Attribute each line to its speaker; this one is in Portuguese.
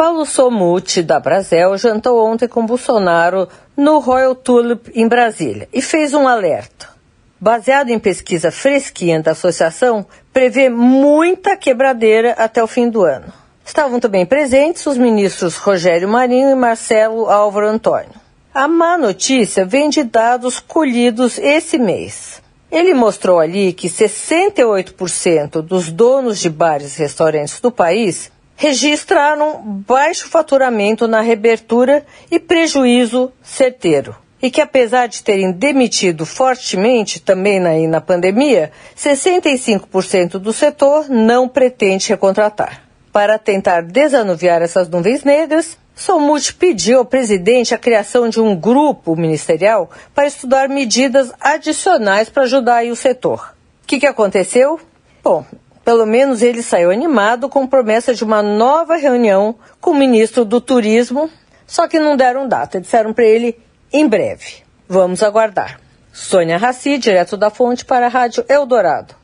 Speaker 1: Paulo Somuti, da Brasel, jantou ontem com Bolsonaro no Royal Tulip, em Brasília, e fez um alerta. Baseado em pesquisa fresquinha da associação, prevê muita quebradeira até o fim do ano. Estavam também presentes os ministros Rogério Marinho e Marcelo Álvaro Antônio. A má notícia vem de dados colhidos esse mês. Ele mostrou ali que 68% dos donos de bares e restaurantes do país registraram baixo faturamento na reabertura e prejuízo certeiro. E que apesar de terem demitido fortemente também na, na pandemia, 65% do setor não pretende recontratar. Para tentar desanuviar essas nuvens negras, Somut pediu ao presidente a criação de um grupo ministerial para estudar medidas adicionais para ajudar o setor. O que, que aconteceu? Bom, pelo menos ele saiu animado com promessa de uma nova reunião com o ministro do Turismo, só que não deram data, disseram para ele em breve. Vamos aguardar. Sônia Raci, direto da fonte para a Rádio Eldorado.